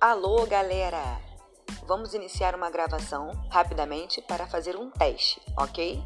Alô, galera! Vamos iniciar uma gravação rapidamente para fazer um teste, ok?